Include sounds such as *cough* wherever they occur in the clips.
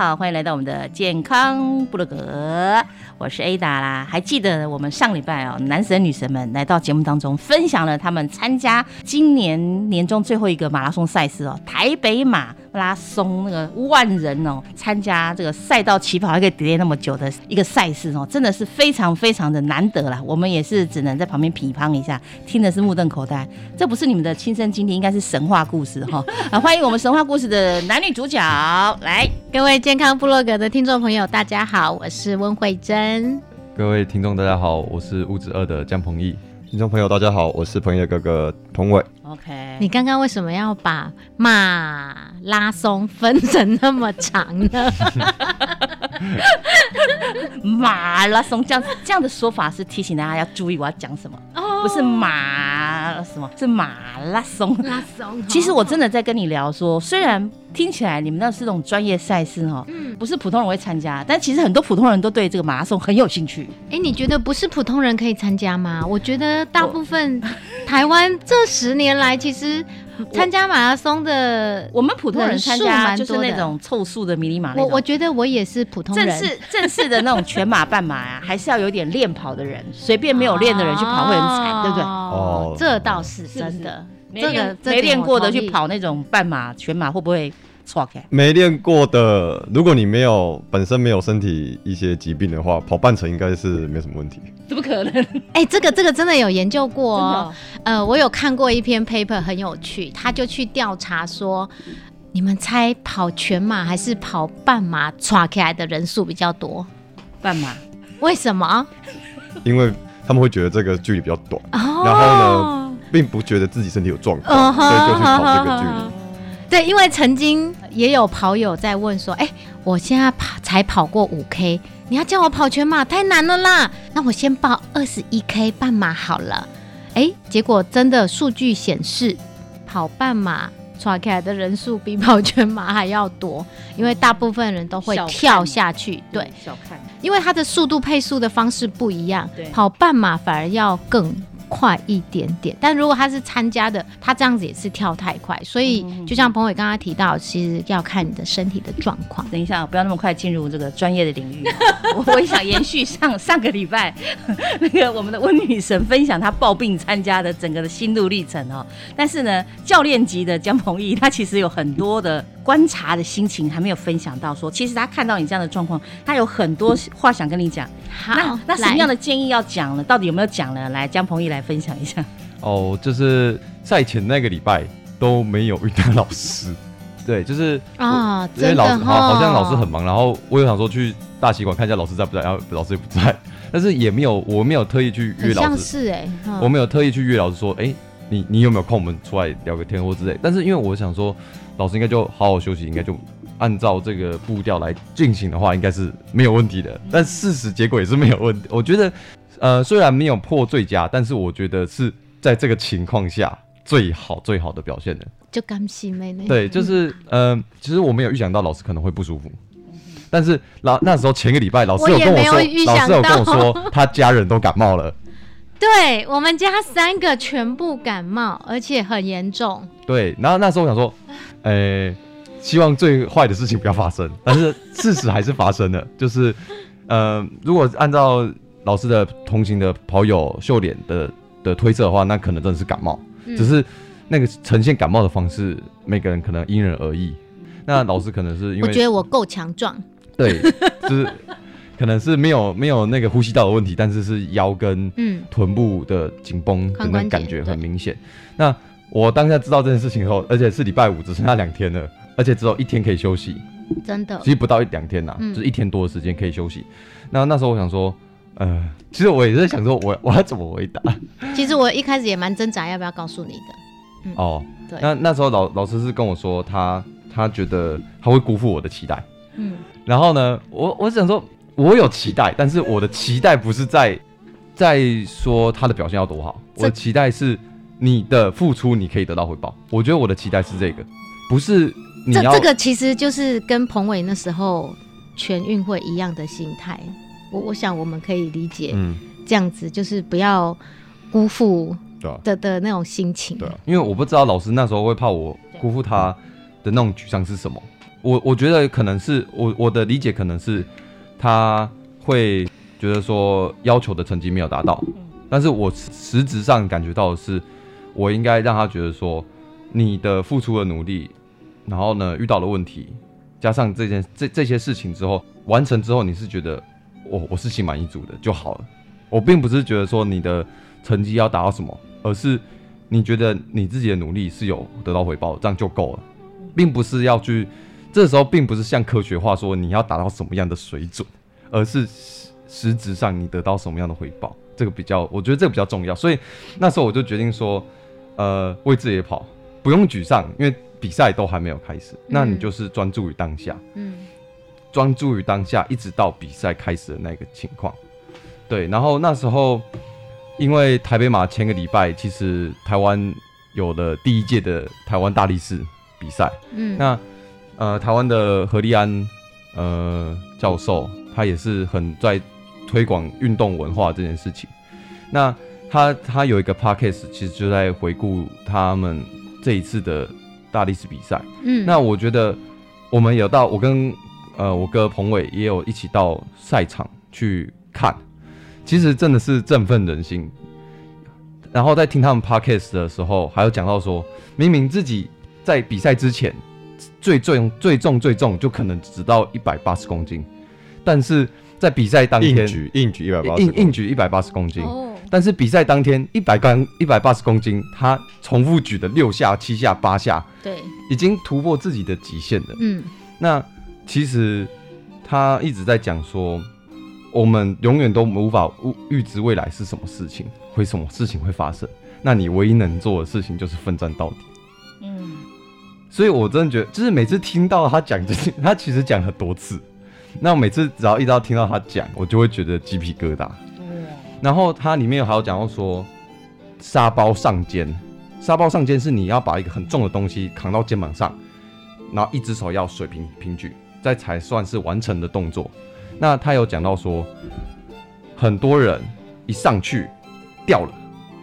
好，欢迎来到我们的健康部落格，我是 Ada 啦。还记得我们上礼拜哦，男神女神们来到节目当中，分享了他们参加今年年终最后一个马拉松赛事哦，台北马拉松那个万人哦参加这个赛道起跑还可以 delay 那么久的一个赛事哦，真的是非常非常的难得啦。我们也是只能在旁边批判一下，听的是目瞪口呆。这不是你们的亲身经历，应该是神话故事哈。啊，*laughs* 欢迎我们神话故事的男女主角来。各位健康部落格的听众朋友，大家好，我是温慧珍。各位听众大家好，我是物质二的江鹏毅。听众朋友大家好，我是彭毅的哥哥彭伟。OK，你刚刚为什么要把马拉松分成那么长呢？*laughs* 马拉松这样这样的说法是提醒大家要注意我要讲什么，不是马什么，是马拉松。拉松其实我真的在跟你聊说，虽然听起来你们那是那种专业赛事哦，不是普通人会参加，但其实很多普通人都对这个马拉松很有兴趣。哎，你觉得不是普通人可以参加吗？我觉得大部分台湾这十年来，其实参加马拉松的，我们普通人参加就是那种凑数的迷你马拉松。我我觉得我也是普通人。正式正式的那种全马、半马啊，*laughs* 还是要有点练跑的人，随便没有练的人去跑会很惨，对不对？哦哦，这倒是真的。没这个练这点没练过的去跑那种半马、全马，会不会错开？没练过的，如果你没有本身没有身体一些疾病的话，跑半程应该是没什么问题。怎么可能？哎、这个这个真的有研究过哦。哦呃，我有看过一篇 paper 很有趣，他就去调查说，你们猜跑全马还是跑半马抓起来的人数比较多？半马为什么？因为他们会觉得这个距离比较短，哦然后呢，并不觉得自己身体有状况，所以就去跑这个距离。对，因为曾经也有跑友在问说，哎、我现在跑才跑过五 K，你要叫我跑全马太难了啦，那我先报二十一 K 半马好了。哎、结果真的数据显示，跑半马抓起来的人数比跑全马还要多，因为大部分人都会跳下去，对，小看。因为它的速度配速的方式不一样，跑半马反而要更快一点点。但如果他是参加的，他这样子也是跳太快，所以嗯就像彭伟刚刚提到，其实要看你的身体的状况。等一下，不要那么快进入这个专业的领域。*laughs* 我我也想延续上 *laughs* 上个礼拜那个我们的温女神分享她抱病参加的整个的心路历程哦。但是呢，教练级的江鹏毅他其实有很多的观察的心情还没有分享到说其实他看到你这样的状况，他有很多话想跟你讲。好，那那什么样的？建议要讲呢？到底有没有讲呢？来，江鹏毅来分享一下。哦，就是赛前那个礼拜都没有遇到老师，*laughs* 对，就是啊，因为老师好好像老师很哦忙，然后我有想说去大习馆看一下老师在不在，然后老师也不在，*laughs* 但是也没有，我没有特意去约老师，像是哎、嗯我没有特意去约老师说，哎、你你有没有空，我们出来聊个天或之类。但是因为我想说，老师应该就好好休息，应该就按照这个步调来进行的话，应该是没有问题的。但事实结果也是没有问题。我觉得，呃，虽然没有破最佳，但是我觉得是在这个情况下最好最好的表现的。就甘心妹呢。对，就是呃，其实我没有预想到老师可能会不舒服。但是老那时候前个礼拜，老师有跟我说老师有跟我说，他家人都感冒了。对我们家三个全部感冒，而且很严重。对，然后那时候我想说，呃，希望最坏的事情不要发生，但是事实还是发生了，就是呃，如果按照老师的同行的跑友秀脸的的推测的话，那可能真的是感冒，嗯只是那个呈现感冒的方式，每个人可能因人而异。那老师可能是因为我觉得我够强壮，对，就是可能是没有没有那个呼吸道的问题，但是是腰跟嗯，臀部的紧绷那感觉很明显。那我当下知道这件事情后，而且是礼拜五，只剩下两天了，而且只有一天可以休息，真的其实不到一两天呐、嗯就是一天多的时间可以休息。那那时候我想说，呃，其实我也是在想说我我要怎么回答其实我一开始也蛮挣扎要不要告诉你的。哦。对那那时候老老师是跟我说他他觉得他会辜负我的期待。嗯，然后呢，我我想说，我有期待，但是我的期待不是在在说他的表现要多好，我的期待是你的付出你可以得到回报。我觉得我的期待是这个，不是你要这这个其实就是跟彭伟那时候全运会一样的心态。我我想我们可以理解嗯，这样子，就是不要辜负对啊，的的那种心情。对啊，因为我不知道老师那时候会怕我辜负他的那种沮丧是什么。我我觉得可能是我我的理解可能是他会觉得说要求的成绩没有达到，但是我实实质上感觉到的是，我应该让他觉得说你的付出的努力，然后呢遇到的问题，加上这件这这些事情之后完成之后，你是觉得我我是心满意足的就好了。我并不是觉得说你的成绩要达到什么，而是你觉得你自己的努力是有得到回报，这样就够了，并不是要去，这时候并不是像科学化说你要达到什么样的水准，而是实实质上你得到什么样的回报，这个比较，我觉得这个比较重要。所以那时候我就决定说，呃，为自己跑，不用沮丧，因为比赛都还没有开始，那你就是专注于当下，嗯专注于当下，一直到比赛开始的那个情况。对，然后那时候因为台北马前个礼拜，其实台湾有了第一届的台湾大力士比赛，嗯，那呃台湾的何立安呃教授，他也是很在推广运动文化这件事情。那他他有一个 podcast，其实就在回顾他们这一次的大力士比赛。嗯。那我觉得我们有到，我跟呃我哥彭伟也有一起到赛场去看，其实真的是振奋人心。然后在听他们 podcast 的时候，还有讲到说，明明自己在比赛之前最重最重最重就可能只到一百八十公斤，但是在比赛当天硬举硬举一百八十，硬硬举一百八十公斤，哦，但是比赛当天一百杠一百八十公斤，他重复举的六下、七下、八下，对，已经突破自己的极限了。嗯那其实他一直在讲说，我们永远都无法预预知未来是什么事情，会什么事情会发生。那你唯一能做的事情就是奋战到底。嗯，所以我真的觉得，就是每次听到他讲这些，*laughs* 他其实讲很多次。那我每次只要一到听到他讲，我就会觉得鸡皮疙瘩。然后它里面还有讲到说，沙包上肩，沙包上肩是你要把一个很重的东西扛到肩膀上，然后一只手要水平平举，再才算是完成的动作。那他有讲到说，很多人一上去掉了，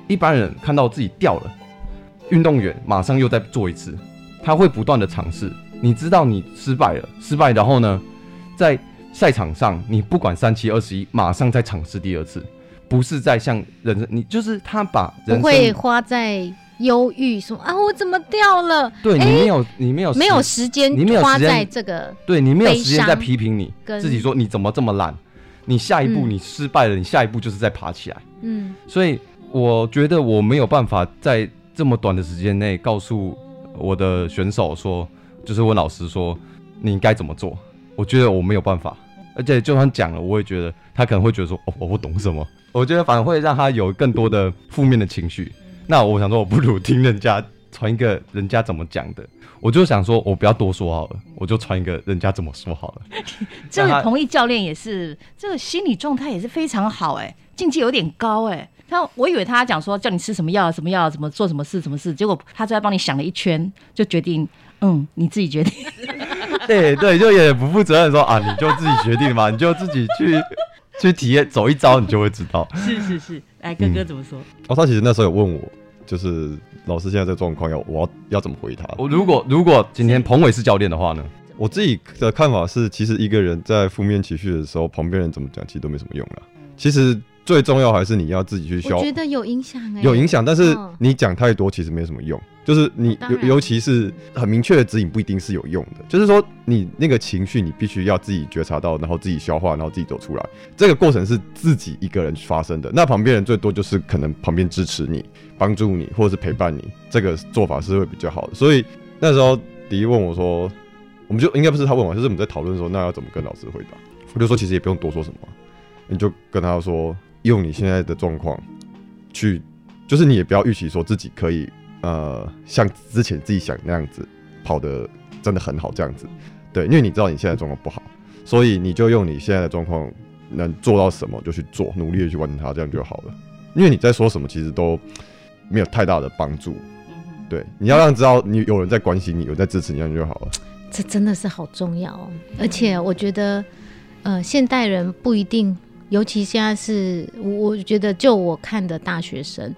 一般人看到自己掉了，运动员马上又再做一次，他会不断的尝试。你知道你失败了，失败，然后呢，在赛场上你不管三七二十一，马上再尝试第二次。不是在像人生，你就是他把人不会花在忧郁说啊，我怎么掉了？对你没有你没有没有时时间你没有时间花在这个，对你没有时间在批评你跟自己说你怎么这么懒，你下一步嗯你失败了，你下一步就是再爬起来。嗯所以我觉得我没有办法在这么短的时间内告诉我的选手说，就是问老师说你应该怎么做。我觉得我没有办法，而且就算讲了，我也觉得他可能会觉得说哦我不懂什么，我觉得反而会让他有更多的负面的情绪。那我想说，我不如听人家传一个人家怎么讲的，我就想说我不要多说好了，我就传一个人家怎么说好了。*laughs* 这个彭毅教练也是，这个心理状态也是非常好哎、境界有点高哎、他我以为他讲说叫你吃什么药、什么药、怎么做什么事、什么事，结果他就在帮你想了一圈，就决定，嗯，你自己决定。*laughs* 对对，就也不负责任说啊，你就自己决定嘛，你就自己去去体验走一遭，你就会知道。*laughs* 是是是，来哥哥怎么说？哦，他其实那时候有问我，就是老师现在这状况要我要要怎么回他。我如果如果今天彭伟是教练的话呢？我自己的看法是，其实一个人在负面情绪的时候，旁边人怎么讲，其实都没什么用了。其实最重要还是你要自己去消我觉得有影响哎，有影响，但是嗯你讲太多其实没什么用。就是你尤尤其是很明确的指引不一定是有用的，就是说你那个情绪你必须要自己觉察到，然后自己消化，然后自己走出来。这个过程是自己一个人发生的，那旁边人最多就是可能旁边支持你、帮助你或者是陪伴你，这个做法是会比较好的。所以那时候迪问我说，我们就应该不是他问我，就是我们在讨论说那要怎么跟老师回答。我就说其实也不用多说什么啊，你就跟他说用你现在的状况去，就是你也不要预期说自己可以呃像之前自己想那样子跑的真的很好这样子。对，因为你知道你现在状况不好，所以你就用你现在的状况能做到什么就去做，努力的去完成它，这样就好了。因为你在说什么，其实都没有太大的帮助。对，你要让知道你有人在关心你，有人在支持你，这样就好了。这真的是好重要哦，而且我觉得，呃，现代人不一定，尤其现在是，我我觉得就我看的大学生，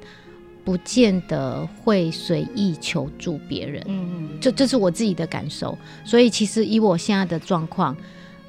不见得会随意求助别人，嗯嗯，这这是我自己的感受。所以其实以我现在的状况，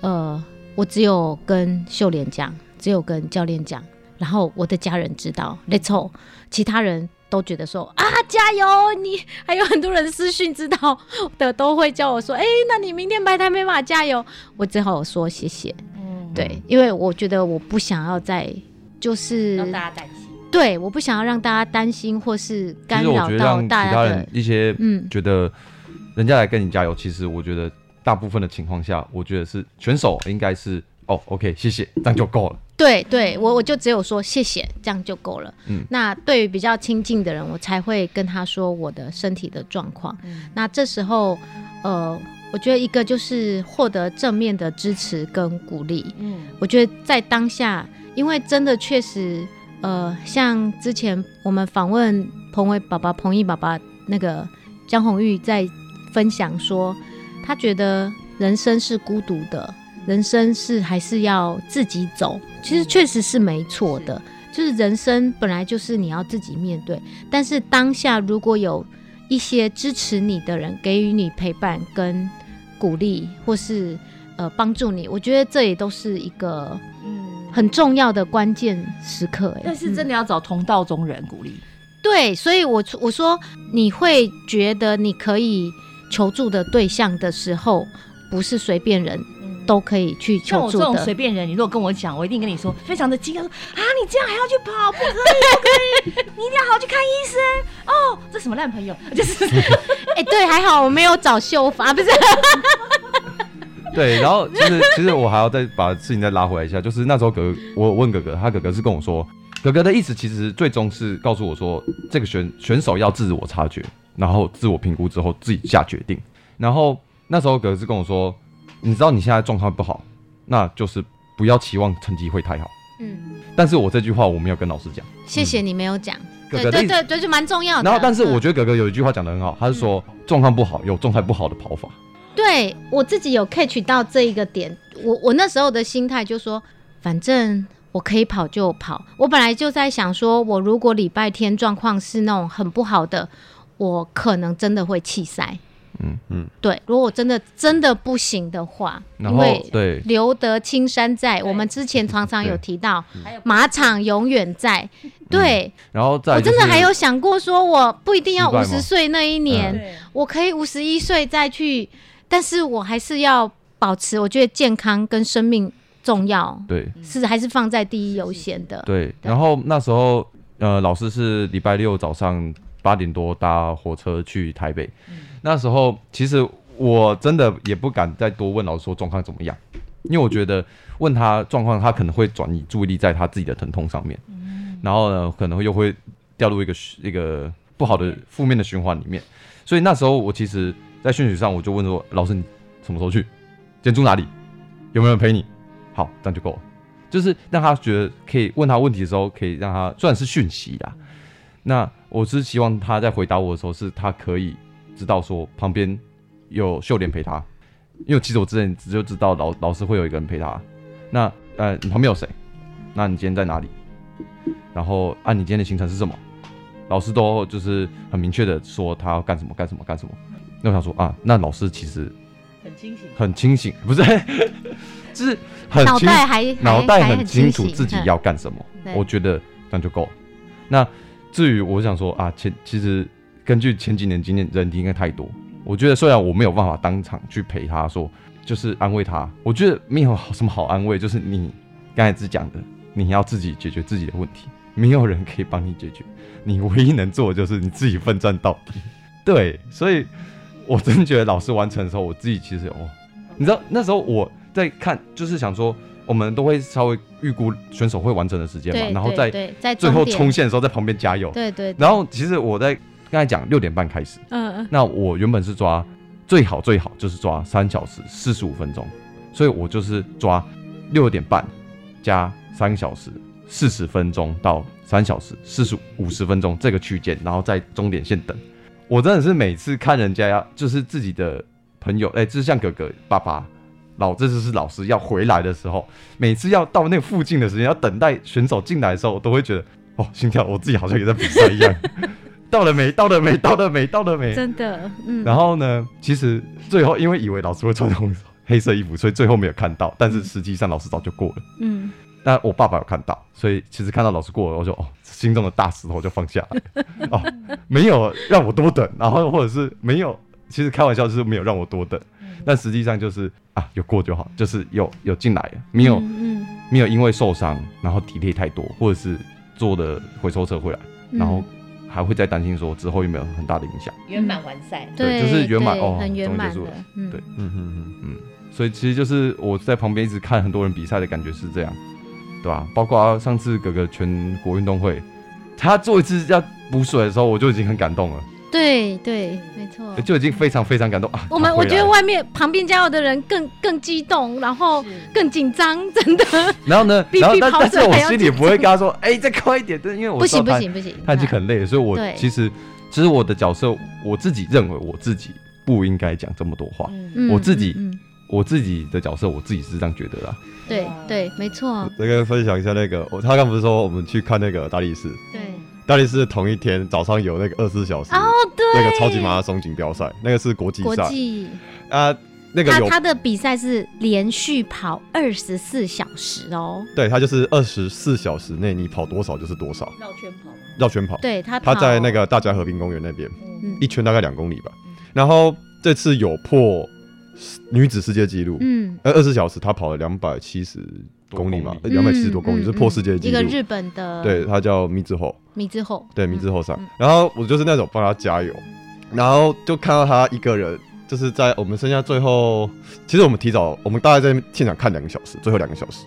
呃，我只有跟秀莲讲，只有跟教练讲，然后我的家人知道，Let's go，其他人。都觉得说啊，加油！你还有很多人私讯知道的，都会叫我说，哎、那你明天白台没办法加油。我只好说谢谢，嗯，对，因为我觉得我不想要再就是让大家担心。对，我不想要让大家担心或是干扰到让其他大家的人，一些嗯，觉得人家来跟你加油，其实我觉得大部分的情况下，我觉得是选手应该是哦，OK，谢谢，这样就够了。对对，我我就只有说谢谢，这样就够了。嗯那对于比较亲近的人，我才会跟他说我的身体的状况。嗯那这时候，呃，我觉得一个就是获得正面的支持跟鼓励。嗯我觉得在当下，因为真的确实，呃，像之前我们访问彭伟爸爸、彭毅爸爸那个江红玉在分享说，他觉得人生是孤独的，人生是还是要自己走。其实确实是没错的，就是人生本来就是你要自己面对，但是当下如果有一些支持你的人给予你陪伴跟鼓励，或是呃帮助你，我觉得这也都是一个嗯，很重要的关键时刻。哎，但是真的、要找同道中人鼓励。对，所以我我说你会觉得你可以求助的对象的时候，不是随便人都可以去像我这种求助的。随便人，你如果跟我讲，我一定跟你说，非常的惊讶，说啊，你这样还要去跑，不可以，不可以，你一定要好好去看医生哦。这什么烂朋友？就是哎、*laughs* 对，还好我没有找秀发，不是？*laughs* 对，然后其实其实我还要再把事情再拉回来一下，就是那时候哥哥，我问哥哥，他哥哥是跟我说，哥哥的意思其实最终是告诉我说，这个选选手要自我察觉，然后自我评估之后自己下决定。然后那时候哥哥是跟我说，你知道你现在状况不好，那就是不要期望成绩会太好。嗯，但是我这句话我没有跟老师讲，谢谢你没有讲。对。对对对，就蛮重要的。然后，但是我嗯觉得哥哥有一句话讲得很好，他是说状况不好有状态不好的跑法。对我自己有 catch 到这一个点，我我那时候的心态就说，反正我可以跑就跑。我本来就在想说，我如果礼拜天状况是那种很不好的，我可能真的会弃赛。嗯嗯，对，如果真的真的不行的话，然后因为对。留得青山在，我们之前常常有提到，*laughs* 马场永远在。对、然后我真的就是还有想过说，我不一定要五十岁那一年，我可以五十一岁再去，但是我还是要保持，我觉得健康跟生命重要，对是还是放在第一优先的。对，然后那时候呃，老师是礼拜六早上八点多搭火车去台北。那时候其实我真的也不敢再多问老师说状况怎么样，因为我觉得问他状况，他可能会转移注意力在他自己的疼痛上面，然后呢，可能又会掉入一个一个不好的负面的循环里面。所以那时候我其实，在讯息上我就问说，老师你什么时候去？今天住哪里？有没有人陪你？好，这样就够了。就是让他觉得可以问他问题的时候，可以让他虽然是讯息啦，那我是希望他在回答我的时候，是他可以知道说旁边有秀莲陪他，因为其实我之前就知道老老师会有一个人陪他。那呃，你旁边有谁？那你今天在哪里？然后按、你今天的行程是什么？老师都就是很明确的说他要干什么干什么干什么。那我想说啊，那老师其实很清醒。很清醒，不是，*laughs* 就是很脑清袋还脑袋很清楚自己嗯要干什么，我觉得这样就够了。那至于我想说啊，前其实根据前几年经验，人应该太多。我觉得虽然我没有办法当场去陪他说，就是安慰他，我觉得没有什么好安慰，就是你刚才只讲的，你要自己解决自己的问题，没有人可以帮你解决，你唯一能做的就是你自己奋战到底。*laughs* 对，所以我真觉得老师完成的时候，我自己其实哦，你知道那时候我在看，就是想说，我们都会稍微预估选手会完成的时间嘛，然后在对对在最后冲线的时候在旁边加油。对对，对然后其实我在刚才讲六点半开始，嗯嗯那我原本是抓最好最好就是抓三小时四十五分钟，所以我就是抓六点半加三小时四十分钟到三小时四十五十分钟这个区间，然后在终点线等。我真的是每次看人家要就是自己的朋友，哎、就是像哥哥、爸爸、老这就是老师要回来的时候，每次要到那个附近的时间，要等待选手进来的时候，我都会觉得哦，心跳，我自己好像也在比赛一样。*laughs* 到了没？到了没？到了没？到了没？真的，嗯，然后呢，其实最后因为以为老师会穿红黑色衣服，所以最后没有看到。但是实际上老师早就过了。嗯，但我爸爸有看到，所以其实看到老师过了，我就哦，心中的大石头就放下来。哦，没有让我多等，然后或者是没有，其实开玩笑就是没有让我多等，但实际上就是啊，有过就好，就是有有进来了，没有、嗯，没有因为受伤然后体力太多，或者是坐的回收车回来，嗯。然后还会再担心说之后有没有很大的影响。圆满完赛。对，就是圆满哦很圆满的终于结束了，嗯，对嗯哼哼，所以其实就是我在旁边一直看很多人比赛的感觉是这样，对吧、包括上次哥哥全国运动会，他做一次要补水的时候，我就已经很感动了，对对，没错。就已经非常非常感动啊。我们我觉得外面旁边加油的人更更激动，然后更紧张，真的。然后呢，*laughs* 然后但但是我心里不会跟他说，哎、再快一点，对，因为我不行不行不行，他已经很累了，所以我其实其实我的角色，我自己认为我自己不应该讲这么多话，我自己我自己的角色我自己是这样觉得啦。对对，没错，这个分享一下那个，我他刚不是说我们去看那个大力士，对。大力士同一天早上有那个二十四小时哦，对，那个超级马拉松锦标赛，那个是国际国赛际，啊，那个有他他的比赛是连续跑二十四小时哦，对，他就是二十四小时内你跑多少就是多少，绕圈跑？绕圈跑。对他他在那个大家和平公园那边，嗯一圈大概两公里吧。然后这次有破女子世界纪录，嗯呃，二十小时她跑了两百七十公里嘛，两百七十多公里，嗯是破世界纪录。一个日本的对，她叫米之后，米之后，对，米之后上嗯。然后我就是那种帮她加油，然后就看到她一个人，就是在我们剩下最后，其实我们提早，我们大概在现场看两个小时，最后两个小时。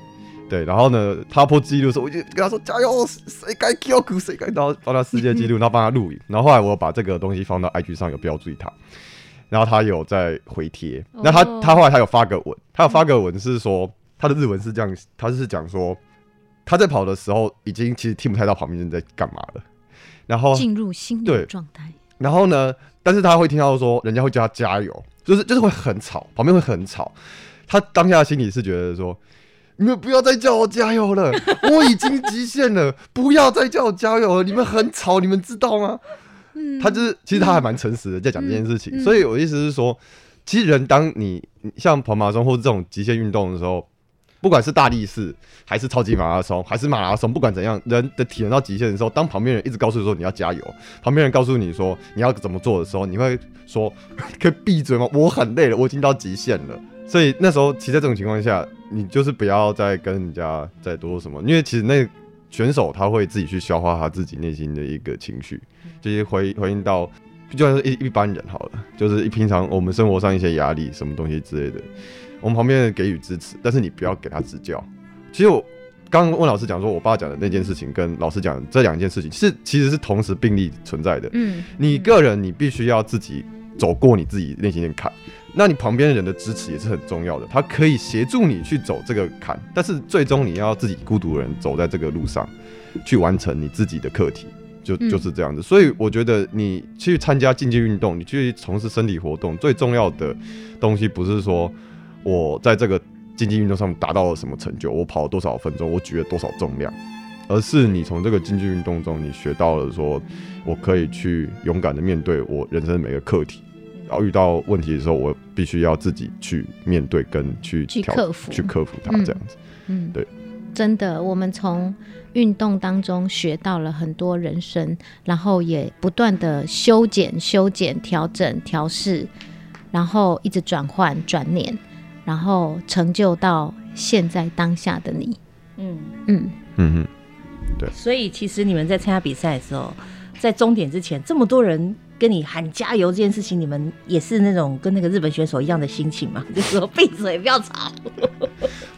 对，然后呢，他破纪录的时候，我就跟他说加油，谁该 Q 股谁该，然后帮他世界纪录，*laughs* 然后帮他录影。然后后来我把这个东西放到 IG 上，有标注他，然后他有在回贴。那他哦他后来他有发个文，他有发个文是说他的日文是这样，他是讲说他在跑的时候已经其实听不太到旁边人在干嘛了，然后进入心对流状态，然后呢，但是他会听到说人家会叫他加油，就是就是会很吵，旁边会很吵。他当下心里是觉得说，你们不要再叫我加油了，我已经极限了，不要再叫我加油了，你们很吵，你们知道吗？嗯他就是其实他还蛮诚实的在讲这件事情，所以我的意思是说，其实人当你你像跑马拉松或者这种极限运动的时候，不管是大力士还是超级马拉松还是马拉松，不管怎样，人的体能到极限的时候，当旁边人一直告诉你说你要加油，旁边人告诉你说你要怎么做的时候，你会说可以闭嘴吗？我很累了，我已经到极限了。所以那时候，其实在这种情况下，你就是不要再跟人家再多说什么，因为其实那选手他会自己去消化他自己内心的一个情绪，就是回回应到，就算是一一般人好了，就是平常我们生活上一些压力什么东西之类的，我们旁边人给予支持，但是你不要给他指教。其实我刚刚问老师讲说，我爸讲的那件事情跟老师讲的这两件事情是其实是同时并立存在的。嗯，你个人你必须要自己走过你自己内心的坎，那你旁边人的支持也是很重要的，他可以协助你去走这个坎，但是最终你要自己孤独的人走在这个路上，去完成你自己的课题。就嗯。就是这样子，所以我觉得你去参加竞技运动，你去从事身体活动，最重要的东西不是说我在这个竞技运动上面达到了什么成就，我跑了多少分钟，我举了多少重量，而是你从这个竞技运动中，你学到了说，我可以去勇敢的面对我人生每个课题，然后遇到问题的时候，我必须要自己去面对跟去去克服。去克服它，嗯。这样子。嗯，对，真的，我们从运动当中学到了很多人生，然后也不断的修剪、修剪、调整、调试，然后一直转换、转念，然后成就到现在当下的你。嗯，嗯，嗯嗯，对所以其实你们在参加比赛的时候，在终点之前，这么多人跟你喊加油这件事情，你们也是那种跟那个日本选手一样的心情嘛？*laughs* 就是说闭嘴，不要吵。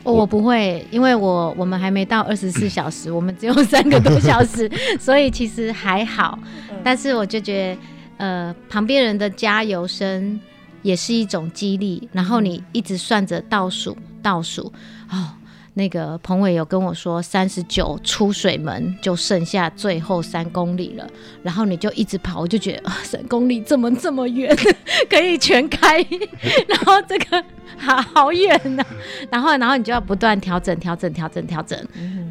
我我不会，因为我我们还没到二十四 *clears throat* 小时，我们只有三个多小时，*laughs* 所以其实还好。但是我就觉得，呃，旁边人的加油声也是一种激励。然后你一直算着倒数，倒数哦。那个彭伟有跟我说，三十九出水门就剩下最后三公里了，然后你就一直跑，我就觉得啊，三公里怎么这么远，*laughs* 可以全开，*laughs* 然后这个好好远呢、然后然后你就要不断调整调整调整调整，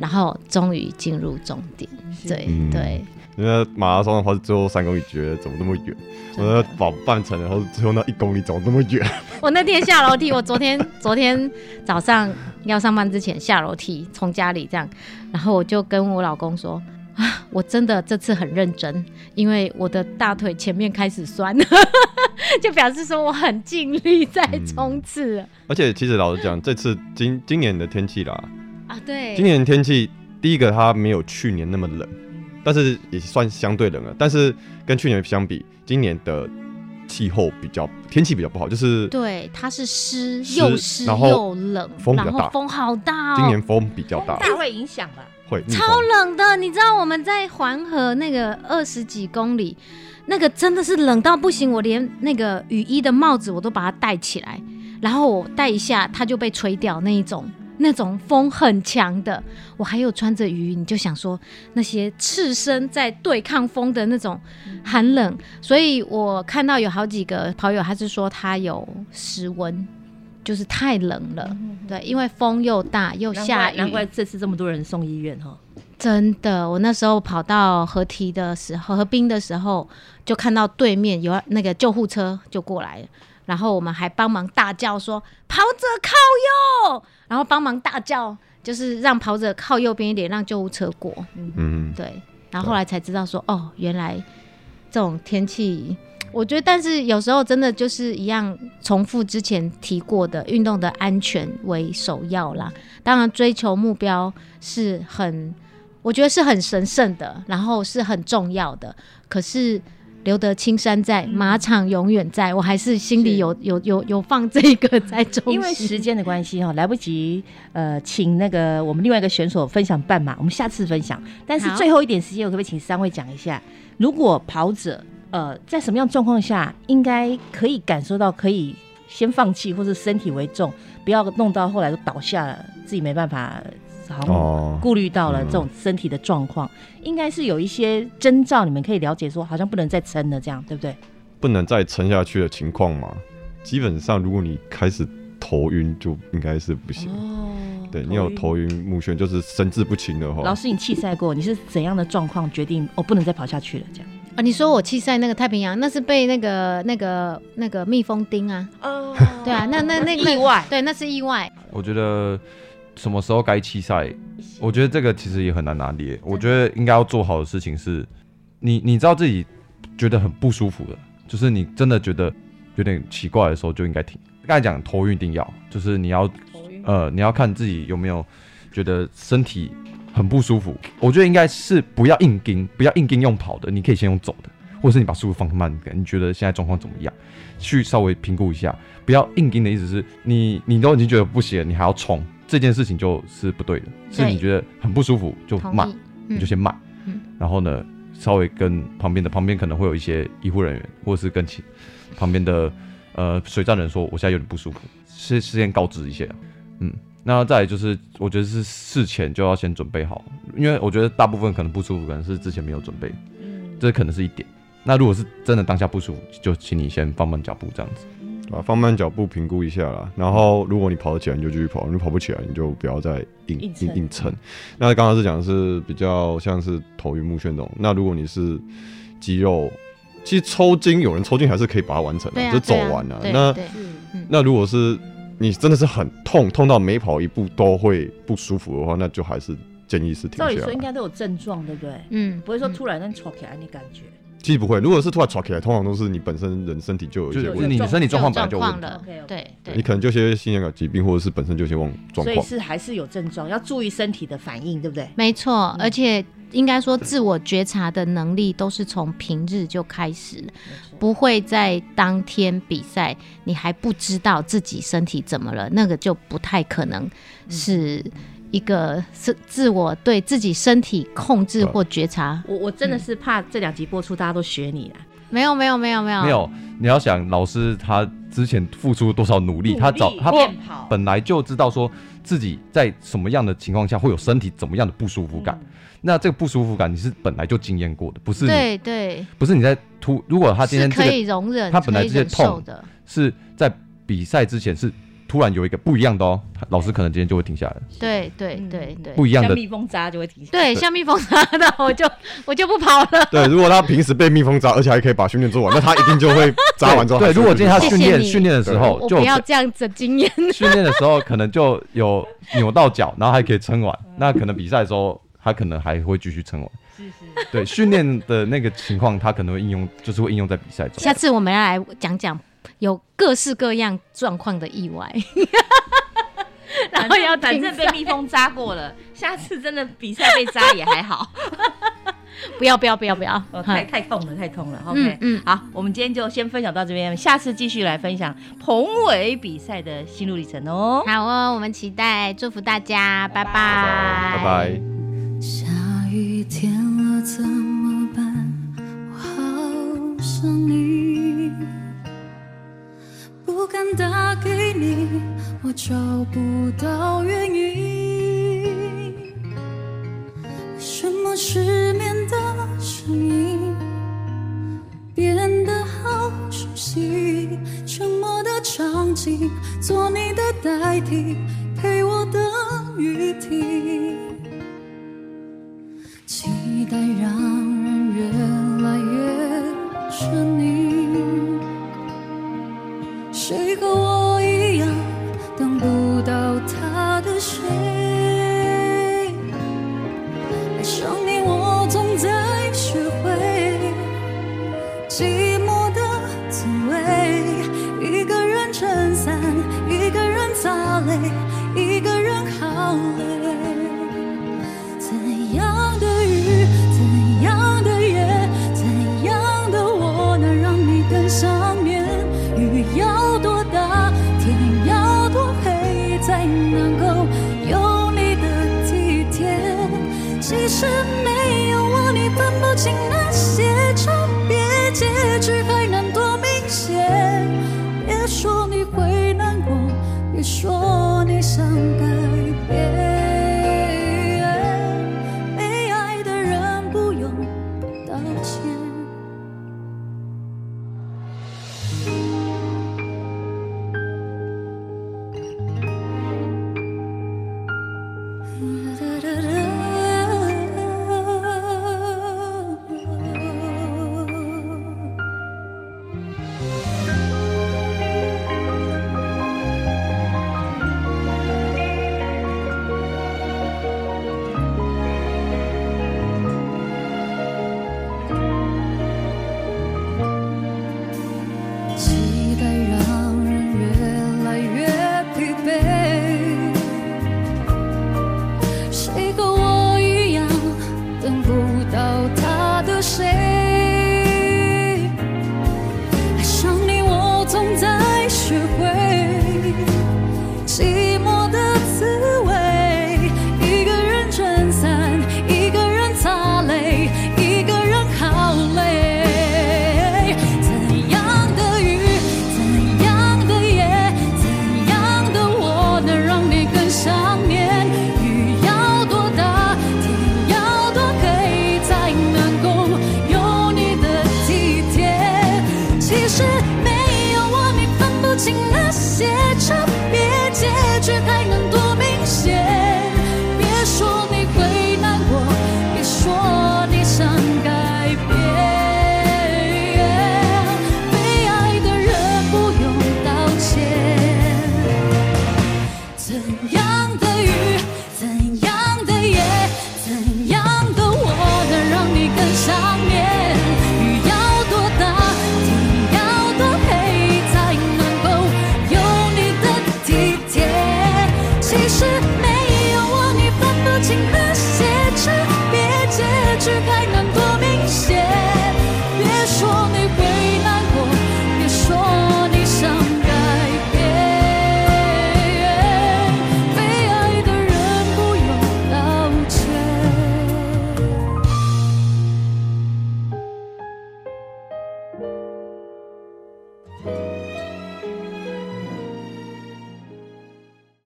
然后终于进入终点，对嗯对，因为马拉松的话是最后三公里，觉得怎么那么远？我要跑半程，然后最后那一公里怎么那么远？我那天下楼梯，我昨天昨天早上要上班之前下楼梯，从家里这样，然后我就跟我老公说啊，我真的这次很认真，因为我的大腿前面开始酸，*laughs* 就表示说我很尽力在冲刺了、而且其实老实讲，这次今今年的天气啦，啊。对，今年的天气第一个它没有去年那么冷，但是也算相对冷了。但是跟去年相比，今年的气候比较天气比较不好，就是对，它是湿湿又湿然后又冷，风比较大风好大哦。今年风比较大，大会影响吧？会超冷的，你知道我们在环河那个二十几公里，那个真的是冷到不行，我连那个雨衣的帽子我都把它戴起来，然后我戴一下它就被吹掉那一种。那种风很强的，我还有穿着雨衣，你就想说那些赤身在对抗风的那种寒冷，所以我看到有好几个跑友，他是说他有失温，就是太冷了，对，因为风又大又下雨，难怪这次这么多人送医院哈。真的，我那时候跑到河堤的时候，河滨的时候，就看到对面有那个救护车就过来了，然后我们还帮忙大叫说“跑者靠右”，然后帮忙大叫，就是让跑者靠右边一点，让救护车过。嗯，对，然后后来才知道说，哦，原来这种天气，我觉得，但是有时候真的就是一样，重复之前提过的，运动的安全为首要啦。当然，追求目标是很，我觉得是很神圣的，然后是很重要的。可是留得青山在，马场永远在，我还是心里有有有有放这个在中心，因为时间的关系哈，来不及呃，请那个我们另外一个选手分享半马，我们下次分享。但是最后一点时间，我可不可以请三位讲一下，如果跑者呃在什么样状况下，应该可以感受到可以先放弃，或是身体为重，不要弄到后来都倒下了，自己没办法，好像哦，顾虑到了嗯这种身体的状况，应该是有一些征兆，你们可以了解说，好像不能再撑了，这样对不对？不能再撑下去的情况嘛，基本上如果你开始头晕，就应该是不行。哦对你有头晕目眩，就是神志不清的话，老师，你弃赛过，你是怎样的状况决定哦不能再跑下去了？这样啊，你说我弃赛那个太平洋，那是被那个那个那个蜜蜂叮啊，哦对啊，那那那意外，对，那是意外。我觉得什么时候该弃赛，我觉得这个其实也很难拿捏。我觉得应该要做好的事情是，你你知道自己觉得很不舒服的，就是你真的觉得有点奇怪的时候就应该停。刚才讲头晕一定要，就是你要呃你要看自己有没有觉得身体很不舒服。我觉得应该是不要硬盯，不要硬盯用跑的，你可以先用走的，或者是你把速度放慢一点。你觉得现在状况怎么样？去稍微评估一下，不要硬盯的意思是你你都已经觉得不行了，你还要冲，这件事情就是不对的，是你觉得很不舒服就慢，同意，你就先骂，嗯。然后呢稍微跟旁边的旁边可能会有一些医护人员，或者是跟其旁边的呃水站人说，我现在有点不舒服，事事先告知一下，嗯。那再来就是，我觉得是事前就要先准备好，因为我觉得大部分可能不舒服，可能是之前没有准备，这可能是一点。那如果是真的当下不舒服，就请你先放慢脚步，这样子。啊，放慢脚步评估一下啦。然后如果你跑得起来，你就继续跑；你跑不起来，你就不要再硬硬撑硬硬撑。那刚刚是讲的是比较像是头晕目眩那种。那如果你是肌肉，其实抽筋有人抽筋还是可以把它完成的，就走完了、那那如果是你真的是很痛，痛到每跑一步都会不舒服的话，那就还是建议是停下照理说应。该都有症状，对不对？嗯，不会说嗯突然间戳起来，你感觉其实不会，如果是突然喘起来，通常都是你本身人身体就有一些问题，就是你身体状况本来就有问题。状况了对对你可能就些心血管疾病，或者是本身就些状状所以。是还是有症状，要注意身体的反应，对不对？没错，嗯而且应该说自我觉察的能力都是从平日就开始，不会在当天比赛你还不知道自己身体怎么了，那个就不太可能是一个是自我对自己身体控制或觉察。我我真的是怕这两集播出，大家都学你啦。没有没有没有没有没有，你要想老师他之前付出多少努力，他早他本来就知道说自己在什么样的情况下会有身体怎么样的不舒服感。那这个不舒服感你是本来就经验过的，不是对对，不是你在突。如果他今天可天这个以容忍，他本来这些痛的，是在比赛之前是突然有一个不一样的哦，老师可能今天就会停下来，对对嗯对对，不一样的像蜜蜂扎就会停下。对，像蜜蜂扎的，我就我就不跑了。对，如果他平时被蜜蜂扎，而且还可以把训练做完，那他一定就会扎完之后还 *laughs* 对，如果今天他训练训练的时候就我不要这样子的经验。训练的时候可能就有扭到脚，然后还可以撑完，那可能比赛的时候他可能还会继续撑完。是是，对，训练的那个情况，他可能会应用，就是会应用在比赛中。下次我们要来讲讲有各式各样状况的意外，*laughs* 然后要反正被蜜蜂扎过了，下次真的比赛被扎也还好。*laughs* 不要不要不要不要，哦，太太痛了，太痛了。OK，嗯好，我们今天就先分享到这边，下次继续来分享彭伟比赛的心路历程哦。好哦，我们期待，祝福大家，拜拜，拜拜。下雨天了怎么办？我好想你，不敢打给你，我找不到原因。为什么失眠的声音变得好熟悉？沉默的场景，做你的代替，陪我等雨停。期待让能够有你的体贴？其实没有我，你分不清